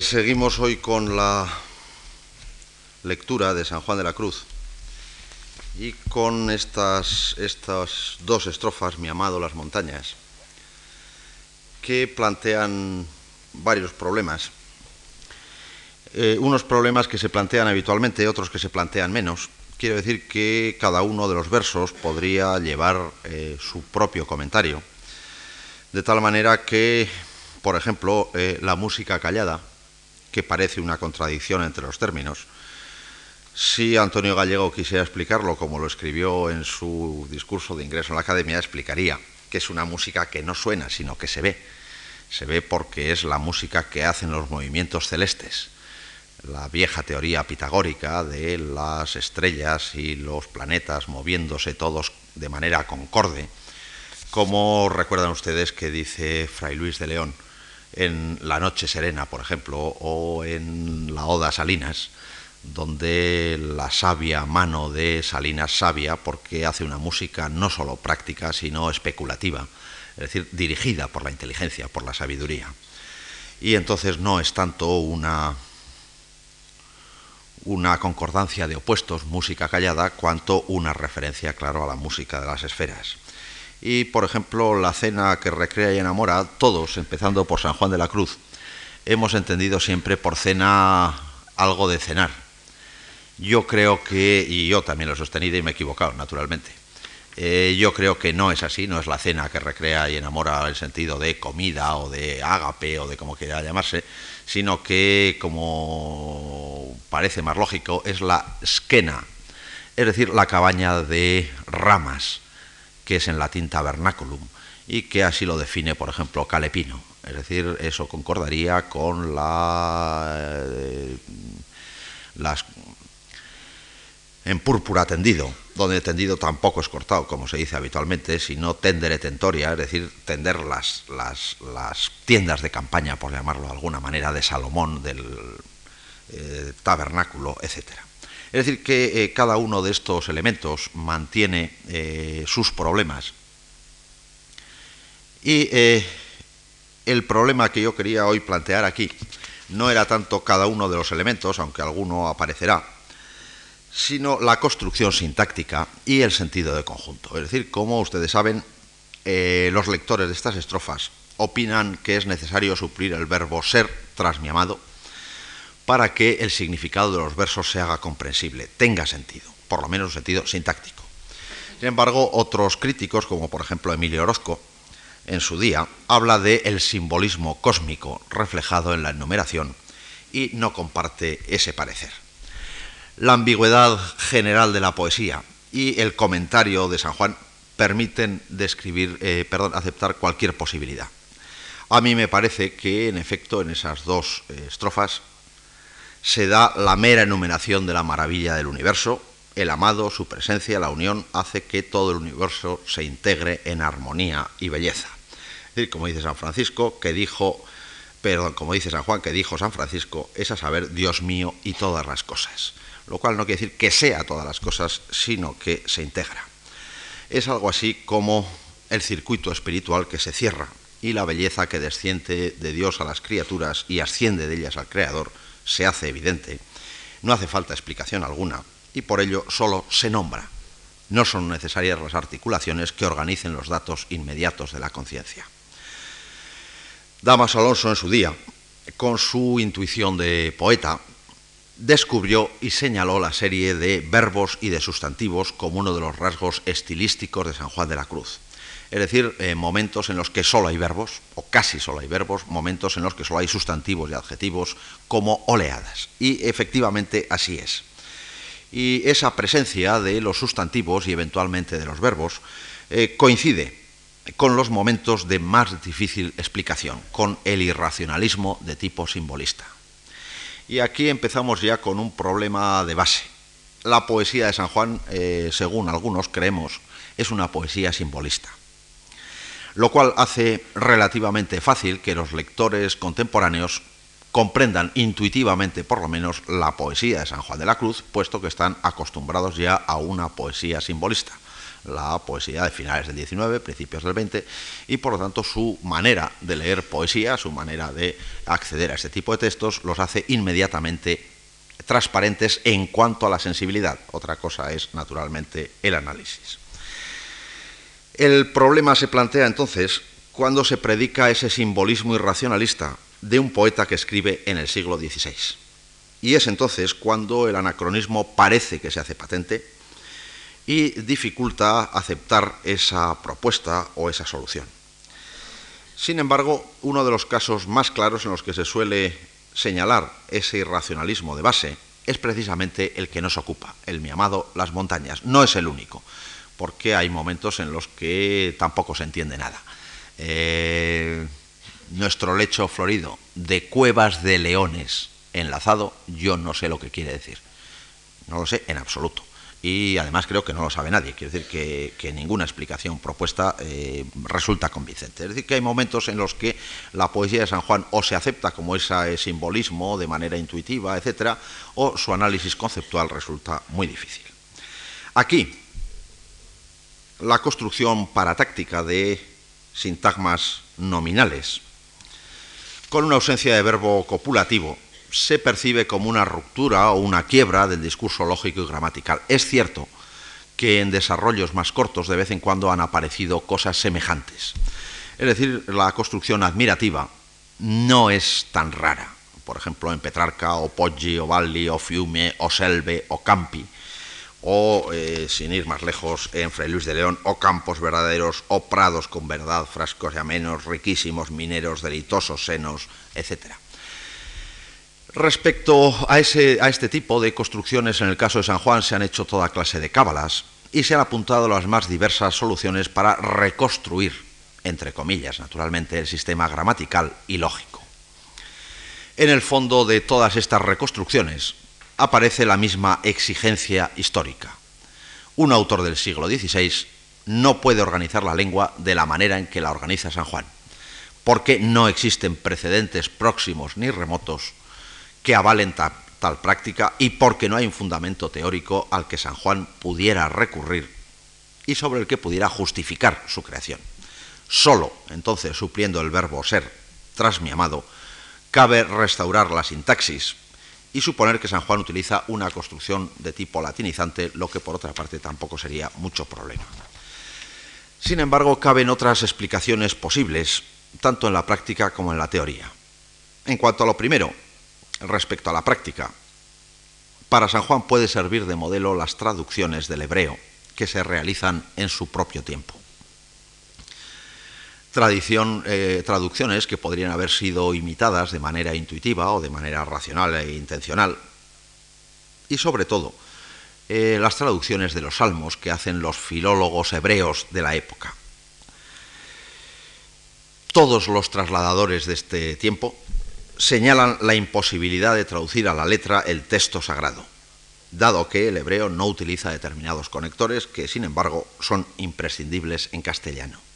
Seguimos hoy con la lectura de San Juan de la Cruz y con estas, dos estrofas, Mi amado, las montañas, que plantean varios problemas. Eh, unos problemas que se plantean habitualmente, otros que se plantean menos. Quiero decir que cada uno de los versos podría llevar eh, su propio comentario, de tal manera que, por ejemplo, eh, la música callada, que parece una contradicción entre los términos. Si Antonio Gallego quisiera explicarlo como lo escribió en su discurso de ingreso en la academia, explicaría que es una música que no suena, sino que se ve. Se ve porque es la música que hacen los movimientos celestes. La vieja teoría pitagórica de las estrellas y los planetas moviéndose todos de manera concorde, como recuerdan ustedes que dice Fray Luis de León, en La Noche Serena, por ejemplo, o en la Oda Salinas, donde la sabia mano de Salinas sabia porque hace una música no solo práctica, sino especulativa, es decir, dirigida por la inteligencia, por la sabiduría. Y entonces no es tanto una, una concordancia de opuestos, música callada, cuanto una referencia, claro, a la música de las esferas. Y, por ejemplo, la cena que recrea y enamora, todos, empezando por San Juan de la Cruz, hemos entendido siempre por cena algo de cenar. Yo creo que, y yo también lo he sostenido y me he equivocado, naturalmente, eh, yo creo que no es así, no es la cena que recrea y enamora en el sentido de comida o de ágape o de como quiera llamarse, sino que, como parece más lógico, es la skena, es decir, la cabaña de ramas que es en latín tabernaculum, y que así lo define, por ejemplo, Calepino. Es decir, eso concordaría con la, eh, las en púrpura tendido, donde tendido tampoco es cortado, como se dice habitualmente, sino tendere tentoria, es decir, tender las, las, tiendas de campaña, por llamarlo de alguna manera, de Salomón, del eh, tabernáculo, etcétera. Es decir, que eh, cada uno de estos elementos mantiene eh, sus problemas. Y eh, el problema que yo quería hoy plantear aquí no era tanto cada uno de los elementos, aunque alguno aparecerá, sino la construcción sintáctica y el sentido de conjunto. Es decir, como ustedes saben, los lectores de estas estrofas opinan que es necesario suplir el verbo ser tras mi amado para que el significado de los versos se haga comprensible, tenga sentido, por lo menos un sentido sintáctico. Sin embargo, otros críticos, como por ejemplo Emilio Orozco, en su día, habla de el simbolismo cósmico reflejado en la enumeración y no comparte ese parecer. La ambigüedad general de la poesía y el comentario de San Juan permiten describir, eh, perdón, aceptar cualquier posibilidad. A mí me parece que, en efecto, en esas dos eh, estrofas se da la mera enumeración de la maravilla del universo, el amado, su presencia, la unión, hace que todo el universo se integre en armonía y belleza. Es decir, como dice San Francisco, que dijo, perdón, como dice San Juan, que dijo San Francisco, es a saber Dios mío y todas las cosas. Lo cual no quiere decir que sea todas las cosas, sino que se integra. Es algo así como el circuito espiritual que se cierra y la belleza que desciende de Dios a las criaturas y asciende de ellas al Creador, se hace evidente, no hace falta explicación alguna y por ello solo se nombra. No son necesarias las articulaciones que organicen los datos inmediatos de la conciencia. Damas Alonso en su día, con su intuición de poeta, descubrió y señaló la serie de verbos y de sustantivos como uno de los rasgos estilísticos de San Juan de la Cruz es decir, eh, momentos en los que solo hay verbos, o casi solo hay verbos, momentos en los que solo hay sustantivos y adjetivos como oleadas. Y efectivamente así es. Y esa presencia de los sustantivos y eventualmente de los verbos eh, coincide con los momentos de más difícil explicación, con el irracionalismo de tipo simbolista. Y aquí empezamos ya con un problema de base. La poesía de San Juan, eh, según algunos creemos, es una poesía simbolista lo cual hace relativamente fácil que los lectores contemporáneos comprendan intuitivamente, por lo menos, la poesía de San Juan de la Cruz, puesto que están acostumbrados ya a una poesía simbolista. la poesía de finales del XIX, principios del XX, y por lo tanto su manera de leer poesía, su manera de acceder a este tipo de textos, los hace inmediatamente transparentes en cuanto a la sensibilidad. Otra cosa es, naturalmente, el análisis. El problema se plantea entonces cuando se predica ese simbolismo irracionalista de un poeta que escribe en el siglo XVI. Y es entonces cuando el anacronismo parece que se hace patente y dificulta aceptar esa propuesta o esa solución. Sin embargo, uno de los casos más claros en los que se suele señalar ese irracionalismo de base es precisamente el que nos ocupa, el mi amado Las montañas. No es el único, porque hay momentos en los que tampoco se entiende nada. Eh, nuestro lecho florido de cuevas de leones enlazado, yo no sé lo que quiere decir. No lo sé en absoluto. Y además creo que no lo sabe nadie. Quiere decir que, ninguna explicación propuesta eh, resulta convincente. Es decir, que hay momentos en los que la poesía de San Juan o se acepta como ese simbolismo de manera intuitiva, etcétera, o su análisis conceptual resulta muy difícil. Aquí, la construcción paratáctica de sintagmas nominales con una ausencia de verbo copulativo, se percibe como una ruptura o una quiebra del discurso lógico y gramatical. Es cierto que en desarrollos más cortos de vez en cuando han aparecido cosas semejantes. Es decir, la construcción admirativa no es tan rara. Por ejemplo, en Petrarca, o Poggi, o Valli, o Fiume, o Selve, o Campi, o, eh, sin ir más lejos, en Fray Luis de León, o campos verdaderos, o prados con verdad, frascos y amenos, riquísimos mineros, delitosos senos, etc. Respecto a, ese, a este tipo de construcciones, en el caso de San Juan se han hecho toda clase de cábalas y se han apuntado las más diversas soluciones para reconstruir, entre comillas, naturalmente, el sistema gramatical y lógico. En el fondo de todas estas reconstrucciones aparece la misma exigencia histórica. Un autor del siglo XVI no puede organizar la lengua de la manera en que la organiza San Juan, porque no existen precedentes próximos ni remotos que avalen tal práctica y porque no hay un fundamento teórico al que San Juan pudiera recurrir y sobre el que pudiera justificar su creación. Solo, entonces, supliendo el verbo ser tras mi amado, cabe restaurar la sintaxis y suponer que San Juan utiliza una construcción de tipo latinizante, lo que por otra parte tampoco sería mucho problema. Sin embargo, caben otras explicaciones posibles, tanto en la práctica como en la teoría. En cuanto a lo primero, respecto a la práctica, para San Juan puede servir de modelo las traducciones del hebreo que se realizan en su propio tiempo. Tradición, eh, traducciones que podrían haber sido imitadas de manera intuitiva o de manera racional e intencional. Y sobre todo, eh, las traducciones de los salmos que hacen los filólogos hebreos de la época. Todos los trasladadores de este tiempo señalan la imposibilidad de traducir a la letra el texto sagrado, dado que el hebreo no utiliza determinados conectores que, sin embargo, son imprescindibles en castellano.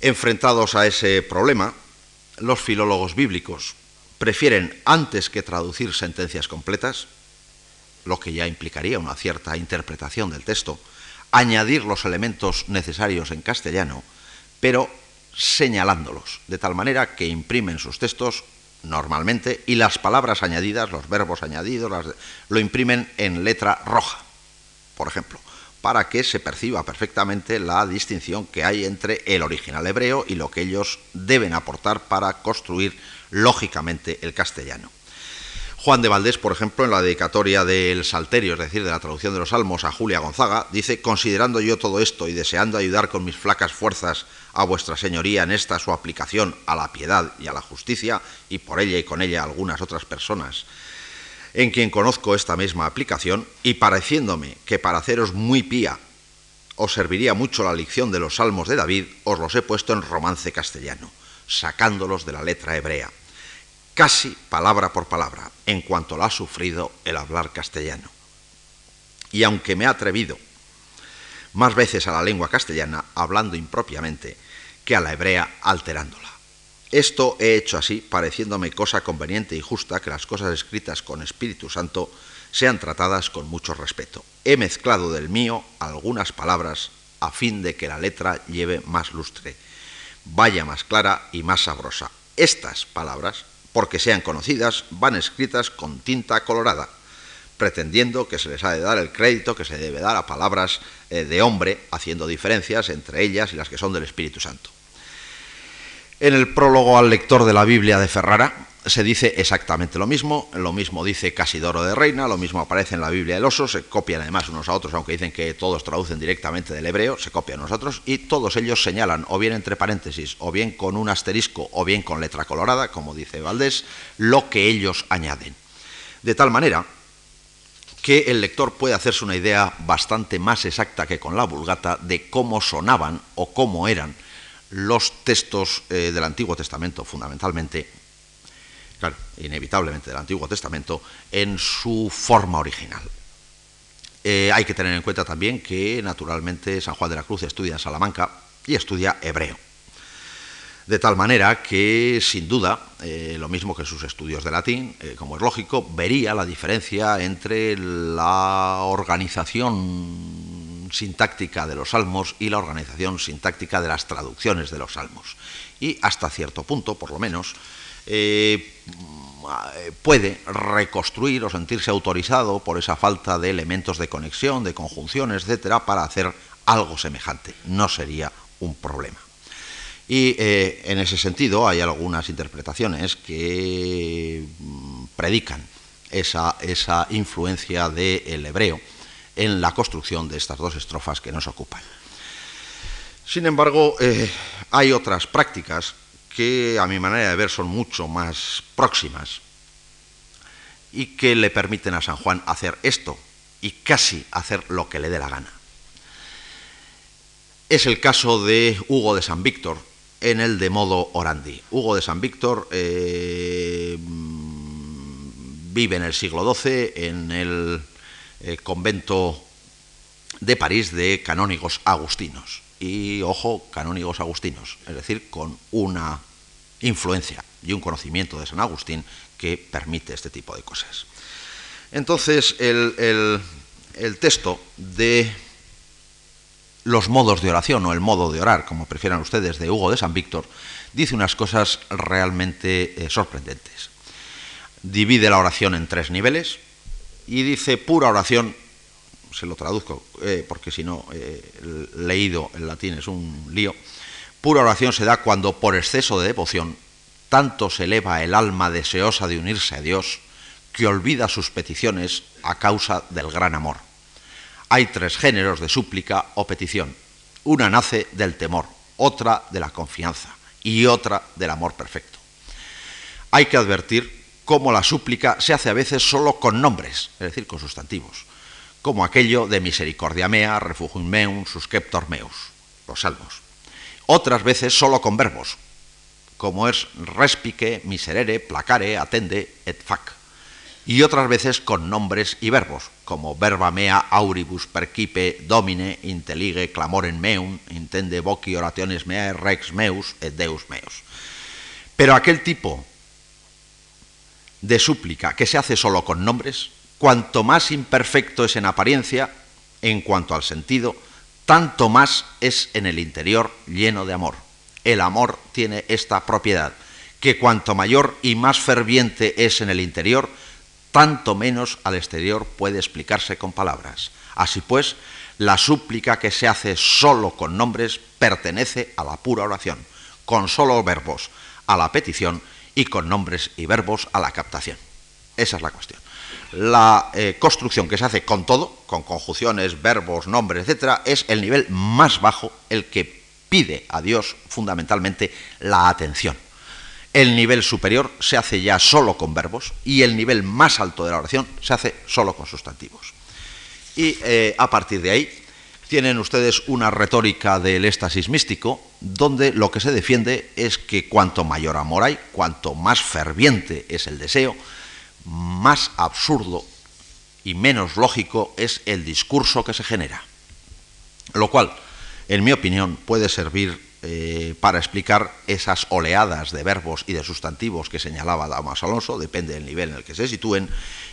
Enfrentados a ese problema, los filólogos bíblicos prefieren, antes que traducir sentencias completas, lo que ya implicaría una cierta interpretación del texto, añadir los elementos necesarios en castellano, pero señalándolos, de tal manera que imprimen sus textos normalmente y las palabras añadidas, los verbos añadidos, lo imprimen en letra roja, por ejemplo para que se perciba perfectamente la distinción que hay entre el original hebreo y lo que ellos deben aportar para construir lógicamente el castellano. Juan de Valdés, por ejemplo, en la dedicatoria del Salterio, es decir, de la traducción de los Salmos a Julia Gonzaga, dice, considerando yo todo esto y deseando ayudar con mis flacas fuerzas a vuestra señoría en esta su aplicación a la piedad y a la justicia, y por ella y con ella algunas otras personas, en quien conozco esta misma aplicación y pareciéndome que para haceros muy pía os serviría mucho la lección de los salmos de David, os los he puesto en romance castellano, sacándolos de la letra hebrea, casi palabra por palabra, en cuanto lo ha sufrido el hablar castellano. Y aunque me he atrevido más veces a la lengua castellana, hablando impropiamente, que a la hebrea alterándola. Esto he hecho así, pareciéndome cosa conveniente y justa que las cosas escritas con Espíritu Santo sean tratadas con mucho respeto. he mezclado del mío algunas palabras a fin de que la letra lleve más lustre, vaya más clara y más sabrosa. Estas palabras, porque sean conocidas, van escritas con tinta colorada, pretendiendo que se les ha de dar el crédito que se debe dar a palabras eh, de hombre, haciendo diferencias entre ellas y las que son del Espíritu Santo. En el prólogo al lector de la Biblia de Ferrara se dice exactamente lo mismo, lo mismo dice Casidoro de Reina, lo mismo aparece en la Biblia del Oso, se copian además unos a otros, aunque dicen que todos traducen directamente del hebreo, se copian unos a otros, y todos ellos señalan, o bien entre paréntesis, o bien con un asterisco, o bien con letra colorada, como dice Valdés, lo que ellos añaden. De tal manera que el lector puede hacerse una idea bastante más exacta que con la vulgata de cómo sonaban o cómo eran los textos eh, del Antiguo Testamento, fundamentalmente, claro, inevitablemente del Antiguo Testamento, en su forma original. Eh, hay que tener en cuenta también que, naturalmente, San Juan de la Cruz estudia en Salamanca y estudia hebreo. De tal manera que, sin duda, eh, lo mismo que sus estudios de latín, como es lógico, vería la diferencia entre la organización sintáctica de los salmos y la organización sintáctica de las traducciones de los salmos. Y hasta cierto punto, por lo menos, eh, puede reconstruir o sentirse autorizado por esa falta de elementos de conexión, de conjunciones, etcétera, para hacer algo semejante. No sería un problema. Y eh, en ese sentido hay algunas interpretaciones que mm, predican esa, esa influencia del hebreo en la construcción de estas dos estrofas que nos ocupan. Sin embargo, eh, hay otras prácticas que a mi manera de ver son mucho más próximas y que le permiten a San Juan hacer esto y casi hacer lo que le dé la gana. Es el caso de Hugo de San Víctor en el de modo orandi. Hugo de San Víctor eh, vive en el siglo XII en el eh, convento de París de canónigos agustinos. Y ojo, canónigos agustinos, es decir, con una influencia y un conocimiento de San Agustín que permite este tipo de cosas. Entonces, el, texto de los modos de oración o el modo de orar, como prefieran ustedes, de Hugo de San Víctor, dice unas cosas realmente eh, sorprendentes. Divide la oración en tres niveles, y dice pura oración, se lo traduzco eh, porque si no, eh, leído en latín es un lío, pura oración se da cuando por exceso de devoción tanto se eleva el alma deseosa de unirse a Dios que olvida sus peticiones a causa del gran amor. Hay tres géneros de súplica o petición. Una nace del temor, otra de la confianza y otra del amor perfecto. Hay que advertir como la súplica se hace a veces solo con nombres, es decir, con sustantivos, como aquello de misericordia mea, refugium meum, susceptor meus, los salmos. Otras veces solo con verbos, como es respique, miserere, placare, atende, et fac. Y otras veces con nombres y verbos, como verba mea auribus percipe domine intelige clamorem meum, intende voci orationes mea rex meus et deus meus. Pero aquel tipo de súplica que se hace solo con nombres, cuanto más imperfecto es en apariencia, en cuanto al sentido, tanto más es en el interior lleno de amor. El amor tiene esta propiedad, que cuanto mayor y más ferviente es en el interior, tanto menos al exterior puede explicarse con palabras. Así pues, la súplica que se hace solo con nombres pertenece a la pura oración, con solo verbos, a la petición y con nombres y verbos a la captación. Esa es la cuestión. La eh, construcción que se hace con todo, con conjunciones, verbos, nombres, etcétera, es el nivel más bajo, el que pide a Dios fundamentalmente la atención. El nivel superior se hace ya solo con verbos y el nivel más alto de la oración se hace solo con sustantivos. Y eh, a partir de ahí tienen ustedes una retórica del éxtasis místico, donde lo que se defiende es que cuanto mayor amor hay, cuanto más ferviente es el deseo, más absurdo y menos lógico es el discurso que se genera. Lo cual, en mi opinión, puede servir eh, para explicar esas oleadas de verbos y de sustantivos que señalaba Damas Alonso, depende del nivel en el que se sitúen,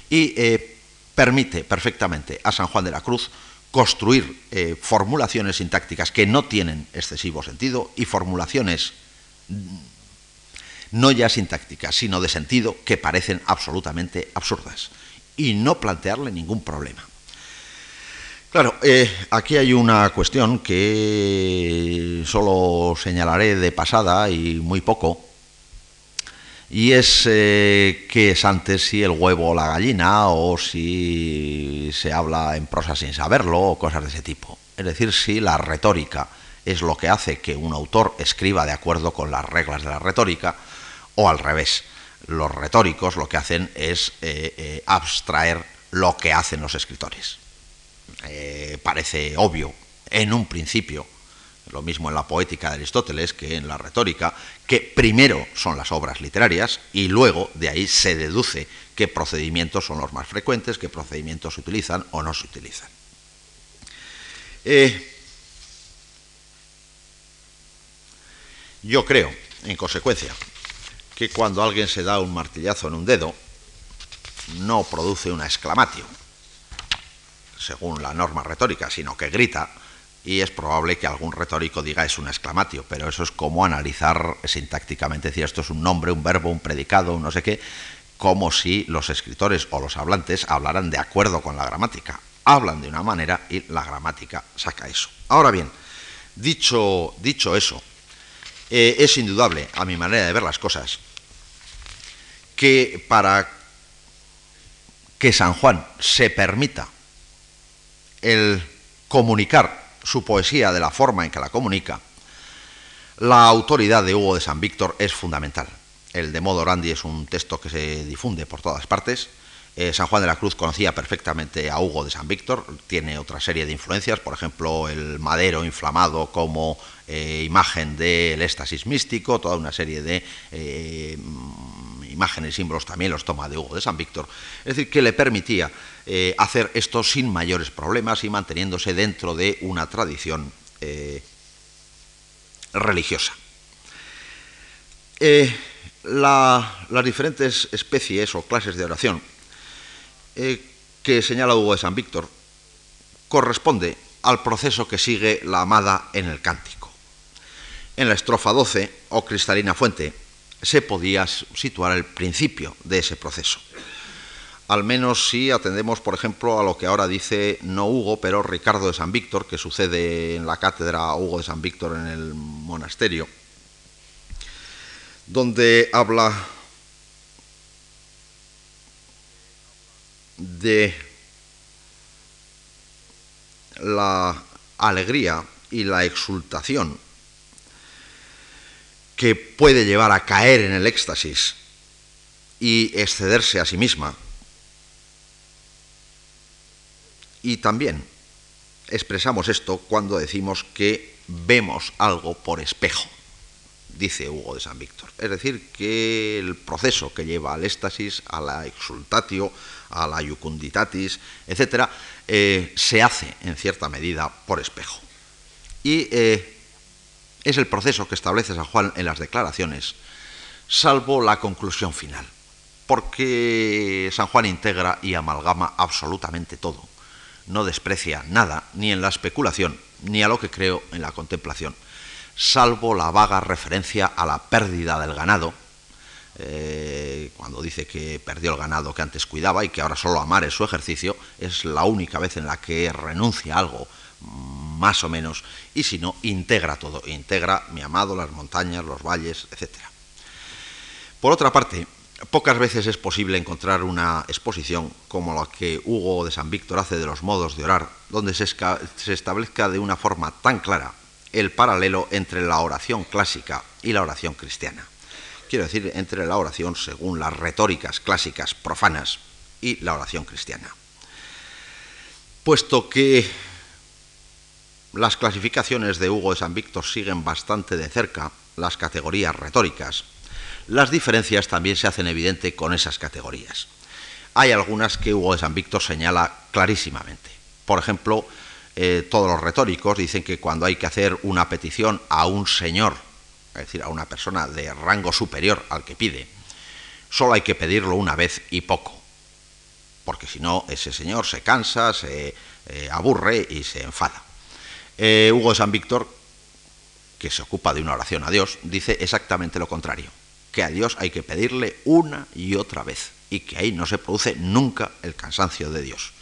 y eh, permite perfectamente a San Juan de la Cruz construir eh, formulaciones sintácticas que no tienen excesivo sentido y formulaciones mm, no ya sintácticas, sino de sentido que parecen absolutamente absurdas y no plantearle ningún problema. Claro, eh, aquí hay una cuestión que solo señalaré de pasada y muy poco, y es eh, qué es antes si el huevo o la gallina, o si se habla en prosa sin saberlo, o cosas de ese tipo. Es decir, si la retórica es lo que hace que un autor escriba de acuerdo con las reglas de la retórica, o al revés. Los retóricos lo que hacen es eh, abstraer lo que hacen los escritores. Eh, parece obvio en un principio, lo mismo en la poética de Aristóteles que en la retórica, que primero son las obras literarias y luego de ahí se deduce qué procedimientos son los más frecuentes, qué procedimientos se utilizan o no se utilizan. Eh, yo creo, en consecuencia, que cuando alguien se da un martillazo en un dedo, no produce una exclamación según la norma retórica, sino que grita, y es probable que algún retórico diga es un exclamatio, pero eso es como analizar sintácticamente, decir esto es un nombre, un verbo, un predicado, un no sé qué, como si los escritores o los hablantes hablaran de acuerdo con la gramática. Hablan de una manera y la gramática saca eso. Ahora bien, dicho, dicho eso, eh, es indudable, a mi manera de ver las cosas, que para que San Juan se permita el comunicar su poesía de la forma en que la comunica, la autoridad de Hugo de San Víctor es fundamental. El de Modo Orandi es un texto que se difunde por todas partes. Eh, San Juan de la Cruz conocía perfectamente a Hugo de San Víctor, tiene otra serie de influencias, por ejemplo, el madero inflamado como eh, imagen del éxtasis místico, toda una serie de eh, imágenes y símbolos también los toma de Hugo de San Víctor, es decir, que le permitía eh, hacer esto sin mayores problemas y manteniéndose dentro de una tradición eh, religiosa. Eh, las diferentes especies o clases de oración que señala Hugo de San Víctor corresponde al proceso que sigue la amada en el cántico. En la estrofa 12, o cristalina fuente, se podía situar el principio de ese proceso. Al menos si atendemos, por ejemplo, a lo que ahora dice no Hugo, pero Ricardo de San Víctor, que sucede en la cátedra Hugo de San Víctor en el monasterio, donde habla de la alegría y la exultación que puede llevar a caer en el éxtasis y excederse a sí misma. Y también expresamos esto cuando decimos que vemos algo por espejo, dice Hugo de San Víctor. Es decir, que el proceso que lleva al éxtasis, a la exultatio, a la yucunditatis, etc., eh, se hace en cierta medida por espejo. Y eh, es el proceso que establece San Juan en las declaraciones, salvo la conclusión final, porque San Juan integra y amalgama absolutamente todo, no desprecia nada, ni en la especulación, ni a lo que creo en la contemplación, salvo la vaga referencia a la pérdida del ganado, eh, cuando dice que perdió el ganado que antes cuidaba y que ahora solo amar es su ejercicio, es la única vez en la que renuncia a algo más o menos, y si no, integra todo, integra mi amado, las montañas, los valles, etc. Por otra parte, pocas veces es posible encontrar una exposición como la que Hugo de San Víctor hace de los modos de orar, donde se, establezca de una forma tan clara el paralelo entre la oración clásica y la oración cristiana. Quiero decir, entre la oración según las retóricas clásicas profanas y la oración cristiana. Puesto que las clasificaciones de Hugo de San Víctor siguen bastante de cerca las categorías retóricas. Las diferencias también se hacen evidente con esas categorías. Hay algunas que Hugo de San Víctor señala clarísimamente. Por ejemplo, eh, todos los retóricos dicen que cuando hay que hacer una petición a un señor, es decir, a una persona de rango superior al que pide, solo hay que pedirlo una vez y poco. porque si no ese señor se cansa, se eh, aburre y se enfada. Eh, Hugo de San Víctor, que se ocupa de una oración a Dios, dice exactamente lo contrario, que a Dios hay que pedirle una y otra vez y que ahí no se produce nunca el cansancio de Dios,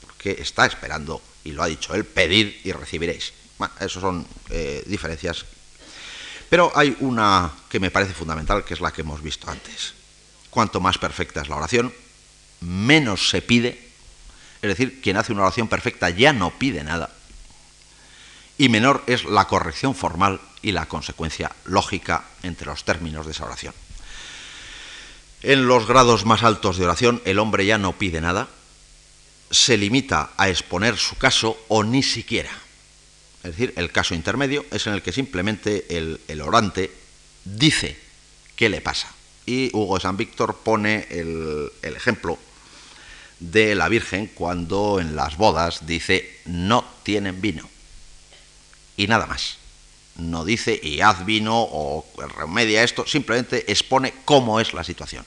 porque está esperando, y lo ha dicho él, pedir y recibiréis. Bueno, esas son eh, diferencias. Pero hay una que me parece fundamental, que es la que hemos visto antes. Cuanto más perfecta es la oración, menos se pide, es decir, quien hace una oración perfecta ya no pide nada, y menor es la corrección formal y la consecuencia lógica entre los términos de esa oración. En los grados más altos de oración el hombre ya no pide nada, se limita a exponer su caso o ni siquiera. Es decir, el caso intermedio es en el que simplemente el, orante dice qué le pasa. Y Hugo de San Víctor pone el, el ejemplo de la Virgen cuando en las bodas dice no tienen vino. Y nada más. No dice y haz vino o remedia esto, simplemente expone cómo es la situación.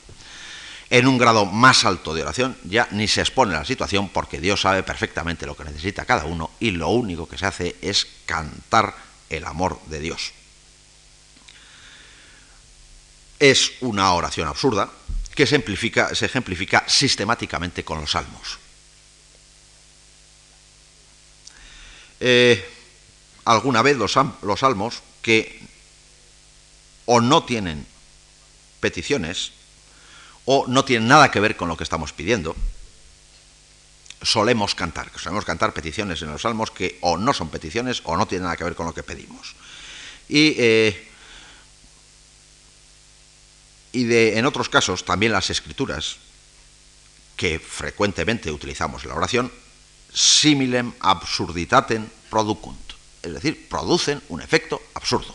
En un grado más alto de oración ya ni se expone la situación porque Dios sabe perfectamente lo que necesita cada uno y lo único que se hace es cantar el amor de Dios. Es una oración absurda que se, ejemplifica sistemáticamente con los salmos. Eh, alguna vez los, los salmos que o no tienen peticiones, o no tienen nada que ver con lo que estamos pidiendo, solemos cantar, solemos cantar peticiones en los salmos que o no son peticiones o no tienen nada que ver con lo que pedimos. Y, eh, y de, en otros casos, también las escrituras, que frecuentemente utilizamos en la oración, similem absurditatem producunt, es decir, producen un efecto absurdo.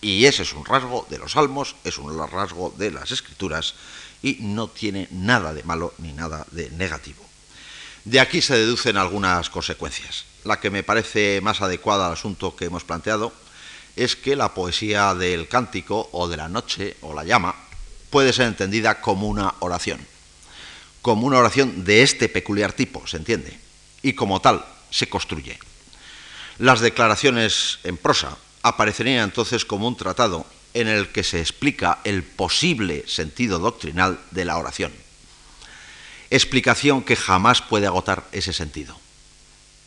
Y ese es un rasgo de los salmos, es un rasgo de las escrituras, y no tiene nada de malo ni nada de negativo. De aquí se deducen algunas consecuencias. La que me parece más adecuada al asunto que hemos planteado es que la poesía del cántico o de la noche o la llama puede ser entendida como una oración, como una oración de este peculiar tipo, se entiende, y como tal se construye. Las declaraciones en prosa aparecerían entonces como un tratado en el que se explica el posible sentido doctrinal de la oración. Explicación que jamás puede agotar ese sentido,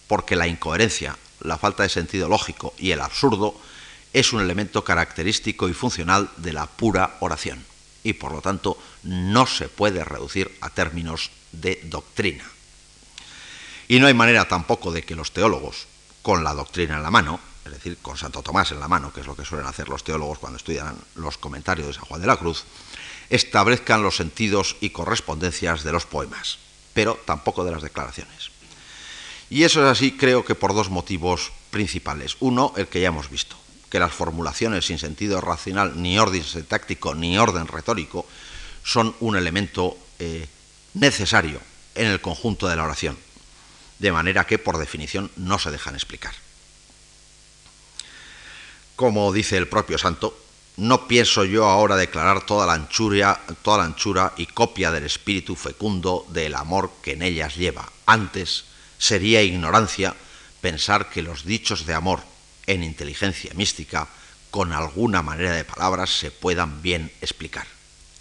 porque la incoherencia, la falta de sentido lógico y el absurdo es un elemento característico y funcional de la pura oración, y por lo tanto no se puede reducir a términos de doctrina. Y no hay manera tampoco de que los teólogos, con la doctrina en la mano, es decir, con Santo Tomás en la mano, que es lo que suelen hacer los teólogos cuando estudian los comentarios de San Juan de la Cruz, establezcan los sentidos y correspondencias de los poemas, pero tampoco de las declaraciones. Y eso es así, creo que por dos motivos principales. Uno, el que ya hemos visto, que las formulaciones sin sentido racional, ni orden sintáctico, ni orden retórico, son un elemento eh, necesario en el conjunto de la oración, de manera que por definición no se dejan explicar. Como dice el propio santo, no pienso yo ahora declarar toda la anchura, toda la anchura y copia del espíritu fecundo del amor que en ellas lleva. Antes sería ignorancia pensar que los dichos de amor en inteligencia mística con alguna manera de palabras se puedan bien explicar.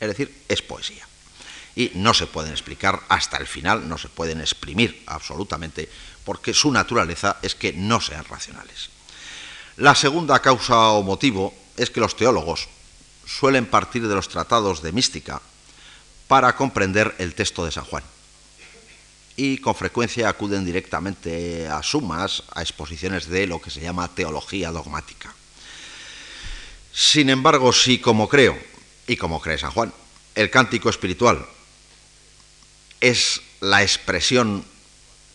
Es decir, es poesía. Y no se pueden explicar hasta el final, no se pueden exprimir absolutamente, porque su naturaleza es que no sean racionales. La segunda causa o motivo es que los teólogos suelen partir de los tratados de mística para comprender el texto de San Juan. Y con frecuencia acuden directamente a sumas, a exposiciones de lo que se llama teología dogmática. Sin embargo, si como creo, y como cree San Juan, el cántico espiritual es la expresión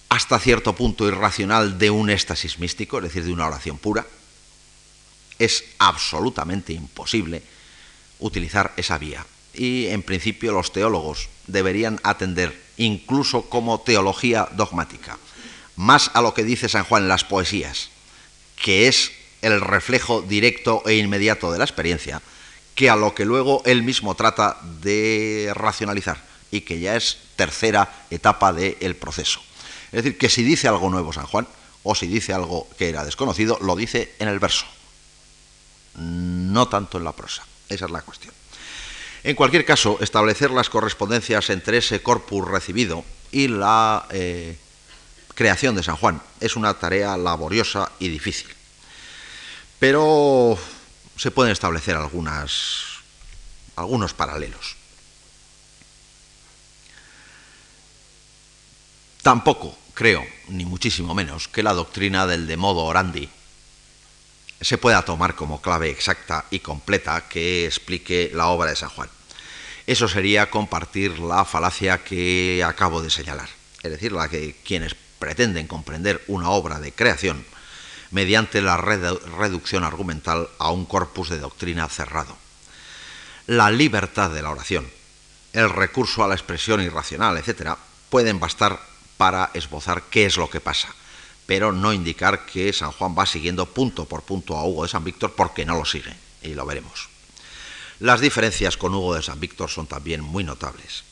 hasta cierto punto irracional de un éxtasis místico, es decir, de una oración pura, es absolutamente imposible utilizar esa vía. Y en principio los teólogos deberían atender, incluso como teología dogmática, más a lo que dice San Juan en las poesías, que es el reflejo directo e inmediato de la experiencia, que a lo que luego él mismo trata de racionalizar, y que ya es tercera etapa del proceso. Es decir, que si dice algo nuevo San Juan, o si dice algo que era desconocido, lo dice en el verso, no tanto en la prosa. Esa es la cuestión. En cualquier caso, establecer las correspondencias entre ese corpus recibido y la eh, creación de San Juan es una tarea laboriosa y difícil. Pero se pueden establecer algunas, algunos paralelos. Tampoco creo, ni muchísimo menos, que la doctrina del de modo orandi se pueda tomar como clave exacta y completa que explique la obra de San Juan. Eso sería compartir la falacia que acabo de señalar, es decir, la que quienes pretenden comprender una obra de creación mediante la reducción argumental a un corpus de doctrina cerrado. La libertad de la oración, el recurso a la expresión irracional, etc., pueden bastar para esbozar qué es lo que pasa, pero no indicar que San Juan va siguiendo punto por punto a Hugo de San Víctor porque no lo sigue, y lo veremos. Las diferencias con Hugo de San Víctor son también muy notables.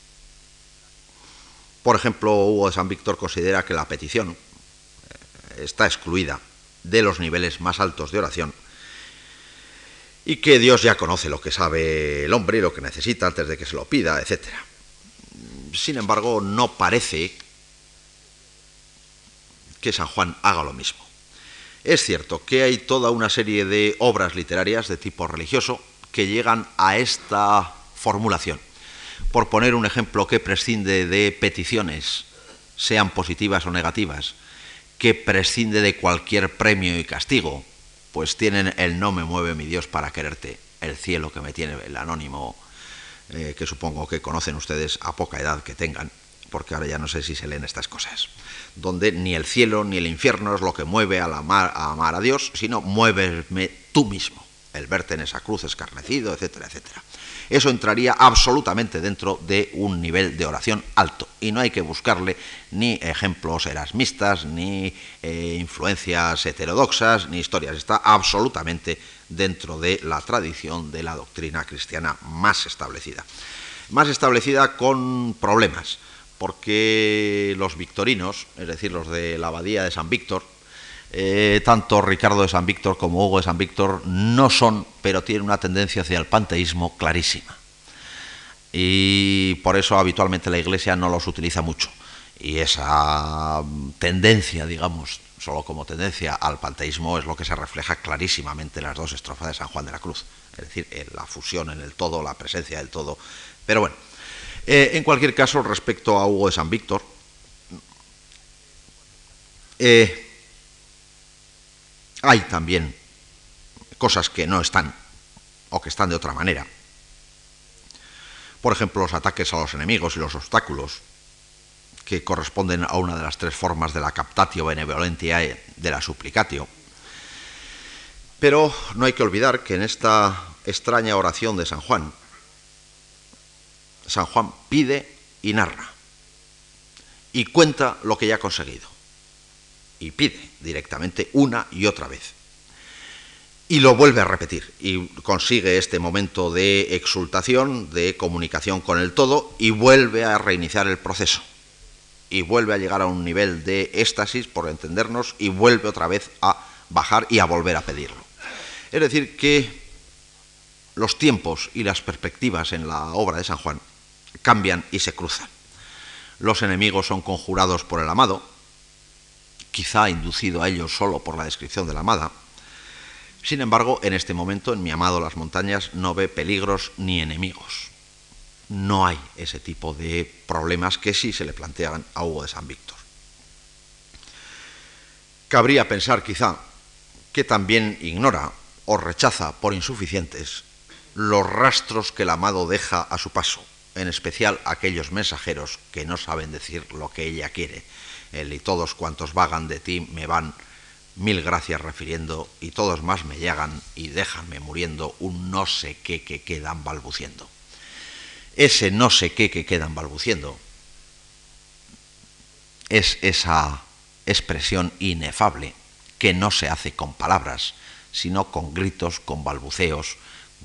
Por ejemplo, Hugo de San Víctor considera que la petición eh, está excluida de los niveles más altos de oración y que Dios ya conoce lo que sabe el hombre y lo que necesita antes de que se lo pida, etc. Sin embargo, no parece que San Juan haga lo mismo. Es cierto que hay toda una serie de obras literarias de tipo religioso que llegan a esta formulación. Por poner un ejemplo que prescinde de peticiones, sean positivas o negativas, que prescinde de cualquier premio y castigo, pues tienen el no me mueve mi Dios para quererte, el cielo que me tiene el anónimo, eh, que supongo que conocen ustedes a poca edad que tengan, porque ahora ya no sé si se leen estas cosas, donde ni el cielo ni el infierno es lo que mueve a, amar a Dios, sino muéveme tú mismo, el verte en esa cruz escarnecido, etcétera, etcétera eso entraría absolutamente dentro de un nivel de oración alto. Y no hay que buscarle ni ejemplos erasmistas, ni eh, influencias heterodoxas, ni historias. Está absolutamente dentro de la tradición de la doctrina cristiana más establecida. Más establecida con problemas, porque los victorinos, es decir, los de la abadía de San Víctor, eh, tanto Ricardo de San Víctor como Hugo de San Víctor no son, pero tienen una tendencia hacia el panteísmo clarísima. Y por eso habitualmente la Iglesia no los utiliza mucho. Y esa tendencia, digamos, solo como tendencia al panteísmo es lo que se refleja clarísimamente en las dos estrofas de San Juan de la Cruz. Es decir, en la fusión en el todo, la presencia del todo. Pero bueno, eh, en cualquier caso, respecto a Hugo de San Víctor, eh, hay también cosas que no están o que están de otra manera. Por ejemplo, los ataques a los enemigos y los obstáculos, que corresponden a una de las tres formas de la captatio benevolentiae de la supplicatio. Pero no hay que olvidar que en esta extraña oración de San Juan, San Juan pide y narra y cuenta lo que ya ha conseguido y pide directamente una y otra vez. Y lo vuelve a repetir y consigue este momento de exultación, de comunicación con el todo y vuelve a reiniciar el proceso. Y vuelve a llegar a un nivel de éxtasis, por entendernos, y vuelve otra vez a bajar y a volver a pedirlo. Es decir, que los tiempos y las perspectivas en la obra de San Juan cambian y se cruzan. Los enemigos son conjurados por el amado, quizá inducido a ello solo por la descripción de la amada. Sin embargo, en este momento, en mi amado las montañas, no ve peligros ni enemigos. No hay ese tipo de problemas que sí se le planteaban a Hugo de San Víctor. Cabría pensar quizá que también ignora o rechaza por insuficientes los rastros que el amado deja a su paso, en especial aquellos mensajeros que no saben decir lo que ella quiere, el y todos cuantos vagan de ti me van mil gracias refiriendo, y todos más me llegan y déjanme muriendo un no sé qué que quedan balbuciendo. Ese no sé qué que quedan balbuciendo es esa expresión inefable que no se hace con palabras, sino con gritos, con balbuceos,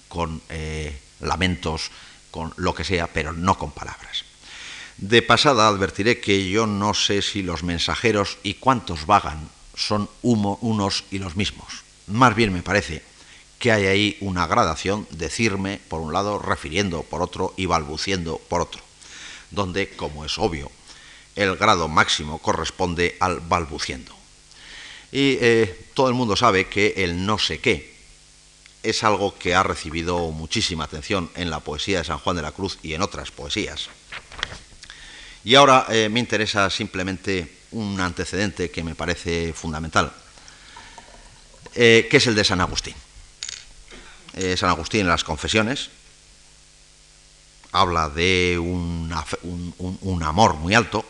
con eh, lamentos, con lo que sea, pero no con palabras. De pasada advertiré que yo no sé si los mensajeros y cuántos vagan son humo unos y los mismos. Más bien me parece que hay ahí una gradación, decirme por un lado, refiriendo por otro y balbuciendo por otro, donde, como es obvio, el grado máximo corresponde al balbuciendo. Y eh, todo el mundo sabe que el no sé qué es algo que ha recibido muchísima atención en la poesía de San Juan de la Cruz y en otras poesías. Y ahora eh, me interesa simplemente un antecedente que me parece fundamental, eh, que es el de San Agustín. San Agustín en las confesiones habla de un, un amor muy alto,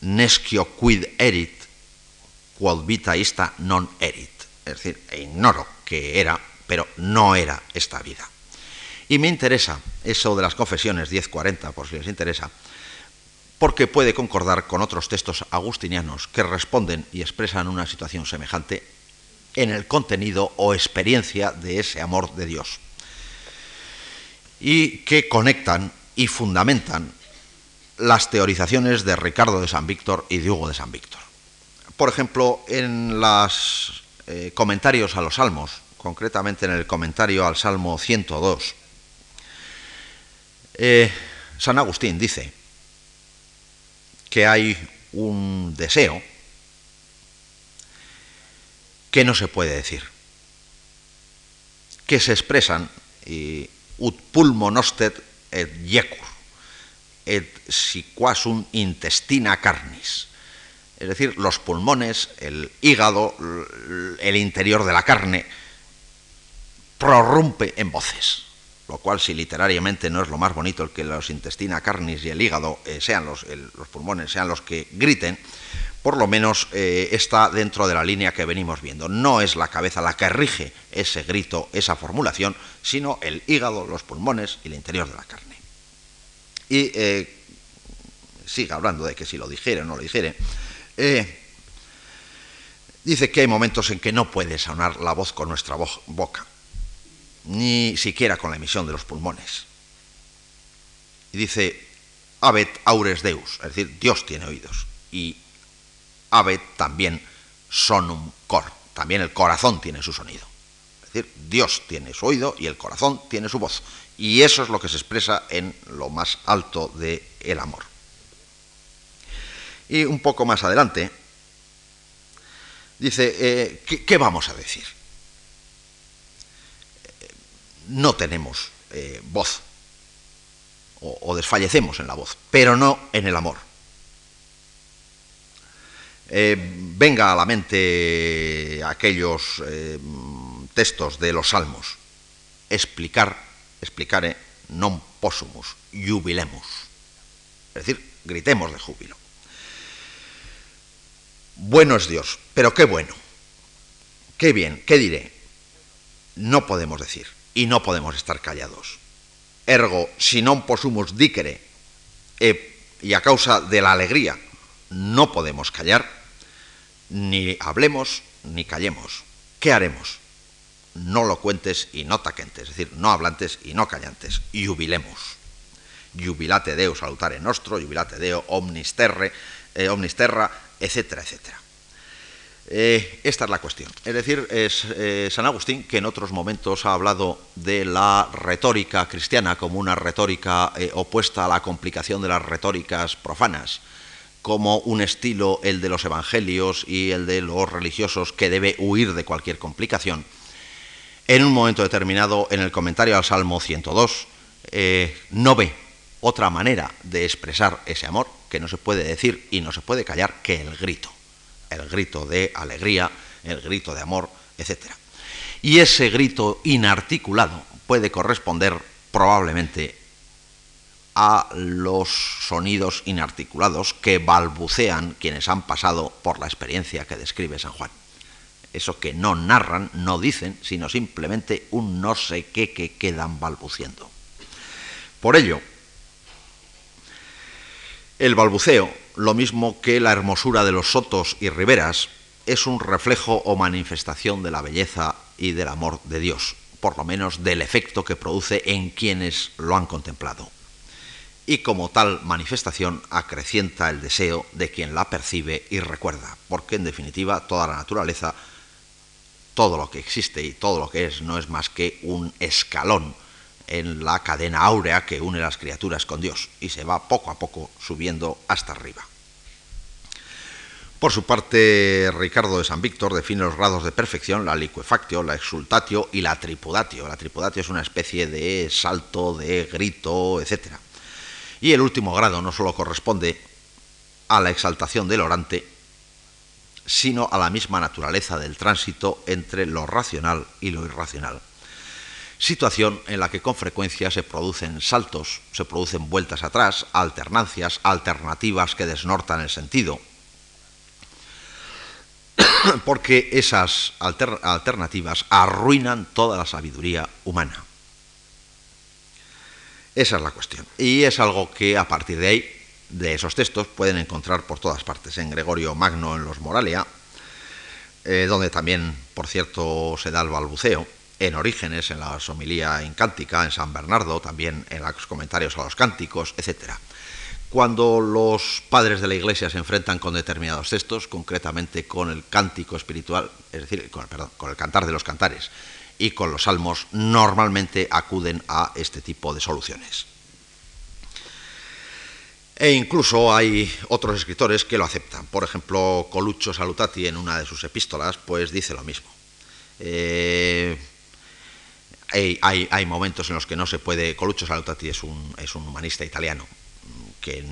nescio quid erit, quod vita ista non erit. Es decir, ignoro que era, pero no era esta vida. Y me interesa eso de las confesiones 1040, por si les interesa, porque puede concordar con otros textos agustinianos que responden y expresan una situación semejante en el contenido o experiencia de ese amor de Dios. Y que conectan y fundamentan las teorizaciones de Ricardo de San Víctor y de Hugo de San Víctor. Por ejemplo, en los eh, comentarios a los salmos, concretamente en el comentario al Salmo 102, eh, San Agustín dice que hay un deseo que no se puede decir, que se expresan y ut pulmo nostet et yecur, et siquasum intestina carnis. Es decir, los pulmones, el hígado, el interior de la carne, prorrumpe en voces. Lo cual, si literariamente no es lo más bonito el que los intestina carnis y el hígado eh, sean los, pulmones, sean los que griten, por lo menos eh, está dentro de la línea que venimos viendo. No es la cabeza la que rige ese grito, esa formulación, sino el hígado, los pulmones y el interior de la carne. Y eh, sigue hablando de que si lo dijere o no lo dijere. Dice que hay momentos en que no puede sonar la voz con nuestra boca, ni siquiera con la emisión de los pulmones. Y dice, Abet aures deus, es decir, Dios tiene oídos. Y Abet también sonum cor, también el corazón tiene su sonido. Es decir, Dios tiene su oído y el corazón tiene su voz. Y eso es lo que se expresa en lo más alto del el amor. Y un poco más adelante, dice, eh, ¿qué, vamos a decir? No tenemos eh, voz, o, desfallecemos en la voz, pero no en el amor. Eh, venga a la mente aquellos textos de los salmos, explicar explicare non possumus, jubilemos. Es decir, gritemos de júbilo. Bueno es Dios, pero qué bueno, qué bien, qué diré. No podemos decir y no podemos estar callados. Ergo, si non possumus dicere e, y a causa de la alegría no podemos callar, ni hablemos ni callemos. ¿Qué haremos? no locuentes y no taquentes, es decir, no hablantes y no callantes, jubilemos. Jubilate Deo salutare nostro, jubilate Deo omnis, terre, eh, omnis terra, etcétera, etcétera. Eh, esta es la cuestión. Es decir, es eh, San Agustín, que en otros momentos ha hablado de la retórica cristiana como una retórica opuesta a la complicación de las retóricas profanas, como un estilo, el de los evangelios y el de los religiosos, que debe huir de cualquier complicación en un momento determinado, en el comentario al Salmo 102, eh, no ve otra manera de expresar ese amor que no se puede decir y no se puede callar que el grito, el grito de alegría, el grito de amor, etc. Y ese grito inarticulado puede corresponder probablemente a los sonidos inarticulados que balbucean quienes han pasado por la experiencia que describe San Juan eso que no narran, no dicen, sino simplemente un no sé qué que quedan balbuciendo. Por ello, el balbuceo, lo mismo que la hermosura de los sotos y riberas, es un reflejo o manifestación de la belleza y del amor de Dios, por lo menos del efecto que produce en quienes lo han contemplado. y como tal manifestación acrecienta el deseo de quien la percibe y recuerda, porque en definitiva toda la naturaleza, todo lo que existe y todo lo que es no es más que un escalón en la cadena áurea que une las criaturas con Dios y se va poco a poco subiendo hasta arriba. Por su parte, Ricardo de San Víctor define los grados de perfección, la liquefactio, la exultatio y la tripudatio. La tripudatio es una especie de salto, de grito, etc. Y el último grado no solo corresponde a la exaltación del orante, sino a la misma naturaleza del tránsito entre lo racional y lo irracional. Situación en la que con frecuencia se producen saltos, se producen vueltas atrás, alternancias, alternativas que desnortan el sentido, porque esas alternativas arruinan toda la sabiduría humana. Esa es la cuestión. Y es algo que a partir de ahí, de esos textos, pueden encontrar por todas partes. En Gregorio Magno, en los Moralia, eh, donde también, por cierto, se da el balbuceo. En Orígenes, en la somilía incántica, en San Bernardo, también en los comentarios a los cánticos, etcétera cuando los padres de la Iglesia se enfrentan con determinados textos, concretamente con el cántico espiritual, es decir, con, con el cantar de los cantares y con los salmos, normalmente acuden a este tipo de soluciones. E incluso hay otros escritores que lo aceptan. Por ejemplo, Coluccio Salutati en una de sus epístolas, pues dice lo mismo. Eh, hay, momentos en los que no se puede. Coluccio Salutati es un, es un humanista italiano que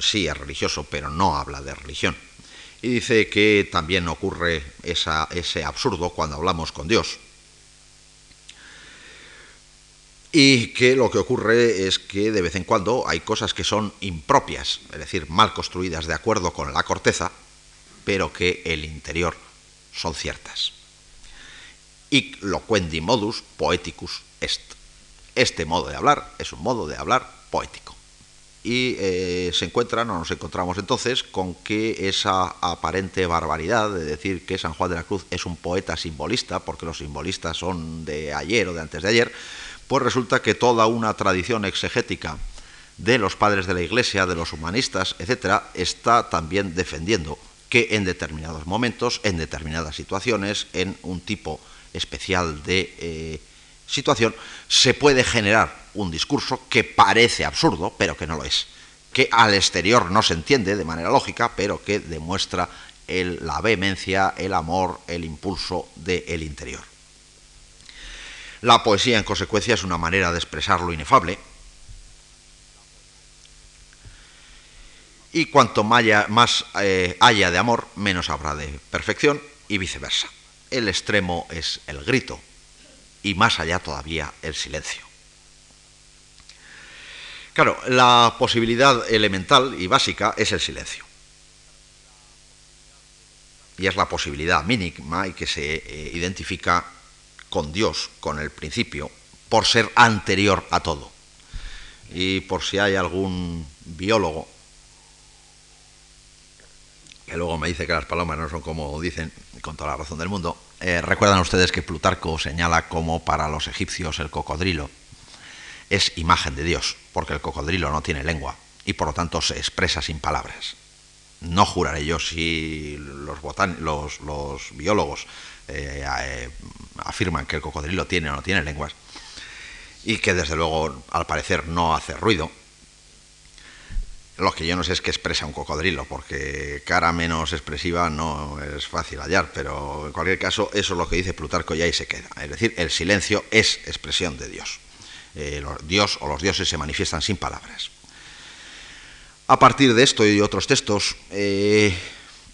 sí es religioso, pero no habla de religión. Y dice que también ocurre ese absurdo cuando hablamos con Dios. Y que lo que ocurre es que de vez en cuando hay cosas que son impropias, es decir, mal construidas de acuerdo con la corteza, pero que el interior son ciertas. Y loquendi modus poeticus est. Este modo de hablar es un modo de hablar poético y eh, se encuentran, o nos encontramos entonces, con que esa aparente barbaridad de decir que San Juan de la Cruz es un poeta simbolista, porque los simbolistas son de ayer o de antes de ayer, pues resulta que toda una tradición exegética de los padres de la Iglesia, de los humanistas, etcétera, está también defendiendo que en determinados momentos, en determinadas situaciones, en un tipo especial de eh, situación, se puede generar un discurso que parece absurdo, pero que no lo es, que al exterior no se entiende de manera lógica, pero que demuestra la vehemencia, el amor, el impulso del interior. La poesía, en consecuencia, es una manera de expresar lo inefable, y cuanto más eh, haya de amor, menos habrá de perfección, y viceversa. El extremo es el grito, y más allá todavía el silencio. Claro, la posibilidad elemental y básica es el silencio. Y es la posibilidad mínima y que se eh, identifica con Dios, con el principio, por ser anterior a todo. Y por si hay algún biólogo que luego me dice que las palomas no son como dicen, con toda la razón del mundo, eh, recuerdan ustedes que Plutarco señala como para los egipcios el cocodrilo es imagen de Dios, porque el cocodrilo no tiene lengua y por lo tanto se expresa sin palabras. No juraré yo si los, los, biólogos eh, eh, afirman que el cocodrilo tiene o no tiene lenguas y que desde luego al parecer no hace ruido. Lo que yo no sé es qué expresa un cocodrilo, porque cara menos expresiva no es fácil hallar, pero en cualquier caso eso es lo que dice Plutarco y ahí se queda. Es decir, el silencio es expresión de Dios. Eh, Dios o los dioses se manifiestan sin palabras. A partir de esto y otros textos, eh,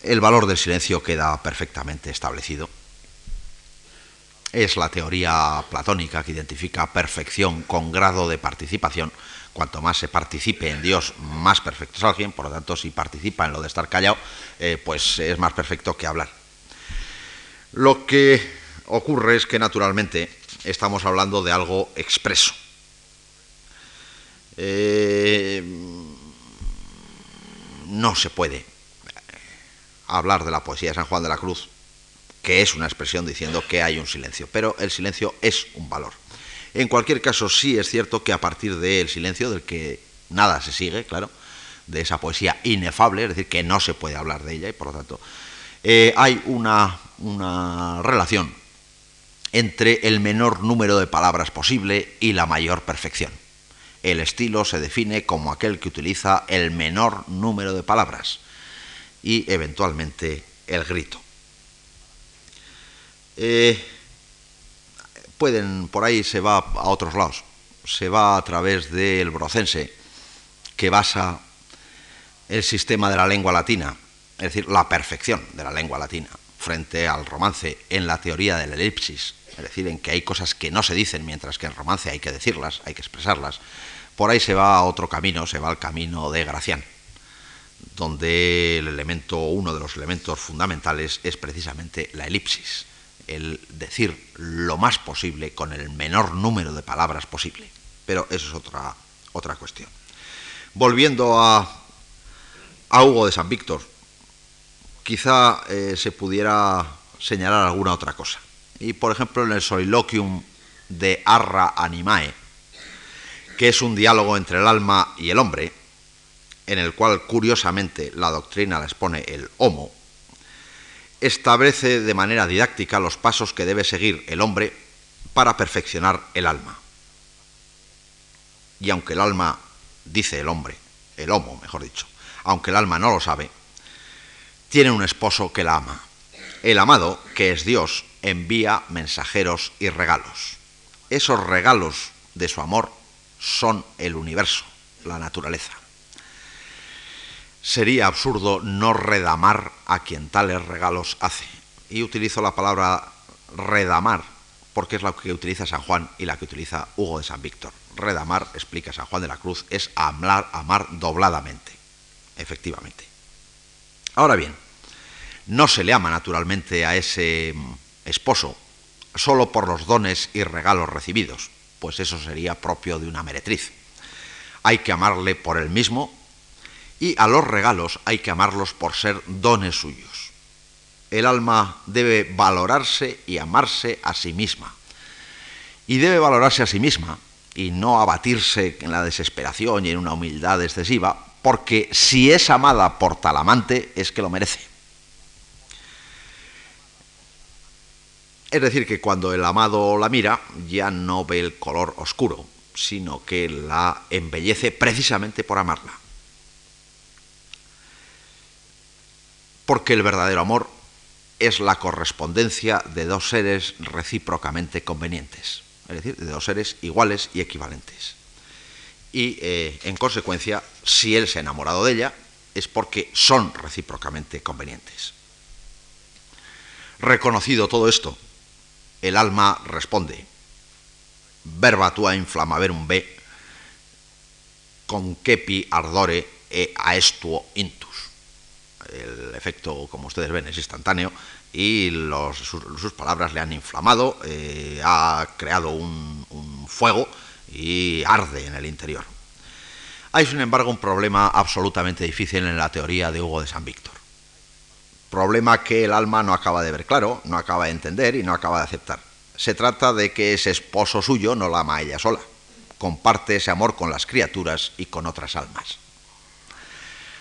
el valor del silencio queda perfectamente establecido. Es la teoría platónica que identifica perfección con grado de participación. Cuanto más se participe en Dios, más perfecto es alguien. Por lo tanto, si participa en lo de estar callado, eh, pues es más perfecto que hablar. Lo que ocurre es que naturalmente estamos hablando de algo expreso eh, no se puede hablar de la poesía de San Juan de la Cruz, que es una expresión diciendo que hay un silencio, pero el silencio es un valor. En cualquier caso, sí es cierto que a partir del silencio, del que nada se sigue, claro, de esa poesía inefable, es decir, que no se puede hablar de ella y por lo tanto eh, hay una, una relación entre el menor número de palabras posible y la mayor perfección. El estilo se define como aquel que utiliza el menor número de palabras y eventualmente el grito. Eh, pueden, por ahí se va a otros lados, se va a través del brocense, que basa el sistema de la lengua latina, es decir, la perfección de la lengua latina, frente al romance en la teoría de la elipsis, es decir, en que hay cosas que no se dicen, mientras que en romance hay que decirlas, hay que expresarlas. Por ahí se va a otro camino, se va al camino de Gracián, donde el elemento, uno de los elementos fundamentales es precisamente la elipsis, el decir lo más posible con el menor número de palabras posible. Pero eso es otra, otra cuestión. Volviendo a, a Hugo de San Víctor, quizá eh, se pudiera señalar alguna otra cosa. Y por ejemplo en el soliloquium de Arra Animae, que es un diálogo entre el alma y el hombre, en el cual curiosamente la doctrina la expone el Homo, establece de manera didáctica los pasos que debe seguir el hombre para perfeccionar el alma. Y aunque el alma, dice el hombre, el homo, mejor dicho, aunque el alma no lo sabe, tiene un esposo que la ama. El amado, que es Dios, envía mensajeros y regalos. Esos regalos de su amor son el universo, la naturaleza. Sería absurdo no redamar a quien tales regalos hace. Y utilizo la palabra redamar porque es la que utiliza San Juan y la que utiliza Hugo de San Víctor. Redamar, explica San Juan de la Cruz, es amar, amar dobladamente, efectivamente. Ahora bien, no se le ama naturalmente a ese esposo solo por los dones y regalos recibidos, pues eso sería propio de una meretriz. Hay que amarle por él mismo y a los regalos hay que amarlos por ser dones suyos. El alma debe valorarse y amarse a sí misma. Y debe valorarse a sí misma y no abatirse en la desesperación y en una humildad excesiva, porque si es amada por tal amante es que lo merece. Es decir, que cuando el amado la mira, ya no ve el color oscuro, sino que la embellece precisamente por amarla. Porque el verdadero amor es la correspondencia de dos seres recíprocamente convenientes, es decir, de dos seres iguales y equivalentes. Y eh, en consecuencia, si él se ha enamorado de ella, es porque son recíprocamente convenientes. Reconocido todo esto, el alma responde, verba tua inflamaverum be, con kepi ardore e aestuo intus. El efecto, como ustedes ven, es instantáneo y sus, palabras le han inflamado, eh, ha creado un, un fuego y arde en el interior. Hay, sin embargo, un problema absolutamente difícil en la teoría de Hugo de San Víctor problema que el alma no acaba de ver claro, no acaba de entender y no acaba de aceptar. Se trata de que ese esposo suyo no la ama a ella sola, comparte ese amor con las criaturas y con otras almas.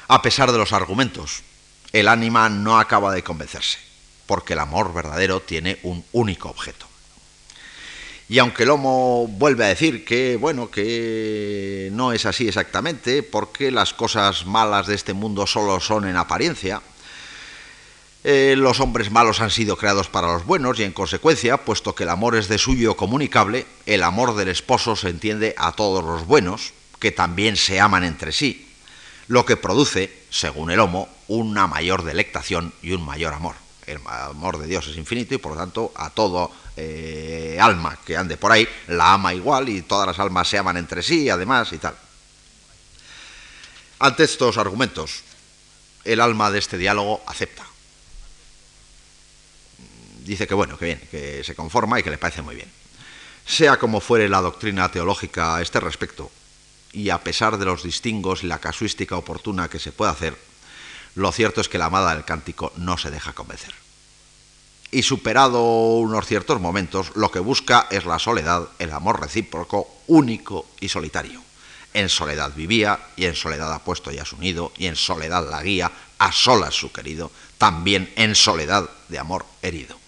A pesar de los argumentos, el ánima no acaba de convencerse, porque el amor verdadero tiene un único objeto. Y aunque el Homo vuelve a decir que, bueno, que no es así exactamente, porque las cosas malas de este mundo solo son en apariencia, eh, los hombres malos han sido creados para los buenos y en consecuencia, puesto que el amor es de suyo comunicable, el amor del esposo se entiende a todos los buenos, que también se aman entre sí, lo que produce, según el Homo, una mayor delectación y un mayor amor. El amor de Dios es infinito y por lo tanto a todo eh, alma que ande por ahí la ama igual y todas las almas se aman entre sí además y tal. Ante estos argumentos, el alma de este diálogo acepta dice que bueno, que bien, que se conforma y que le parece muy bien. Sea como fuere la doctrina teológica a este respecto, y a pesar de los distingos y la casuística oportuna que se puede hacer, lo cierto es que la amada del cántico no se deja convencer. Y superado unos ciertos momentos, lo que busca es la soledad, el amor recíproco, único y solitario. En soledad vivía y en soledad ha puesto ya su nido y en soledad la guía, a solas su querido, también en soledad de amor herido.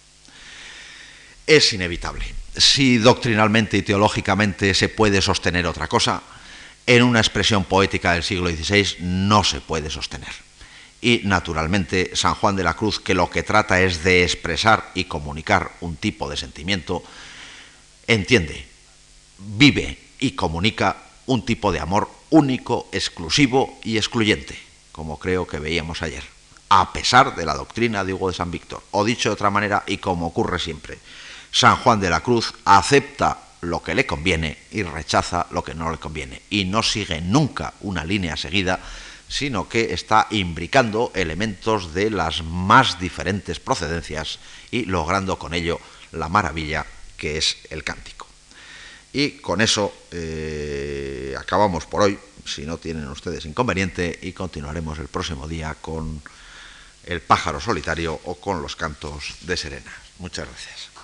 Es inevitable. Si doctrinalmente y teológicamente se puede sostener otra cosa, en una expresión poética del siglo XVI no se puede sostener. Y naturalmente San Juan de la Cruz, que lo que trata es de expresar y comunicar un tipo de sentimiento, entiende, vive y comunica un tipo de amor único, exclusivo y excluyente, como creo que veíamos ayer, a pesar de la doctrina de Hugo de San Víctor. O dicho de otra manera, y como ocurre siempre, San Juan de la Cruz acepta lo que le conviene y rechaza lo que no le conviene. Y no sigue nunca una línea seguida, sino que está imbricando elementos de las más diferentes procedencias y logrando con ello la maravilla que es el cántico. Y con eso eh, acabamos por hoy, si no tienen ustedes inconveniente, y continuaremos el próximo día con el pájaro solitario o con los cantos de Serena. Muchas gracias.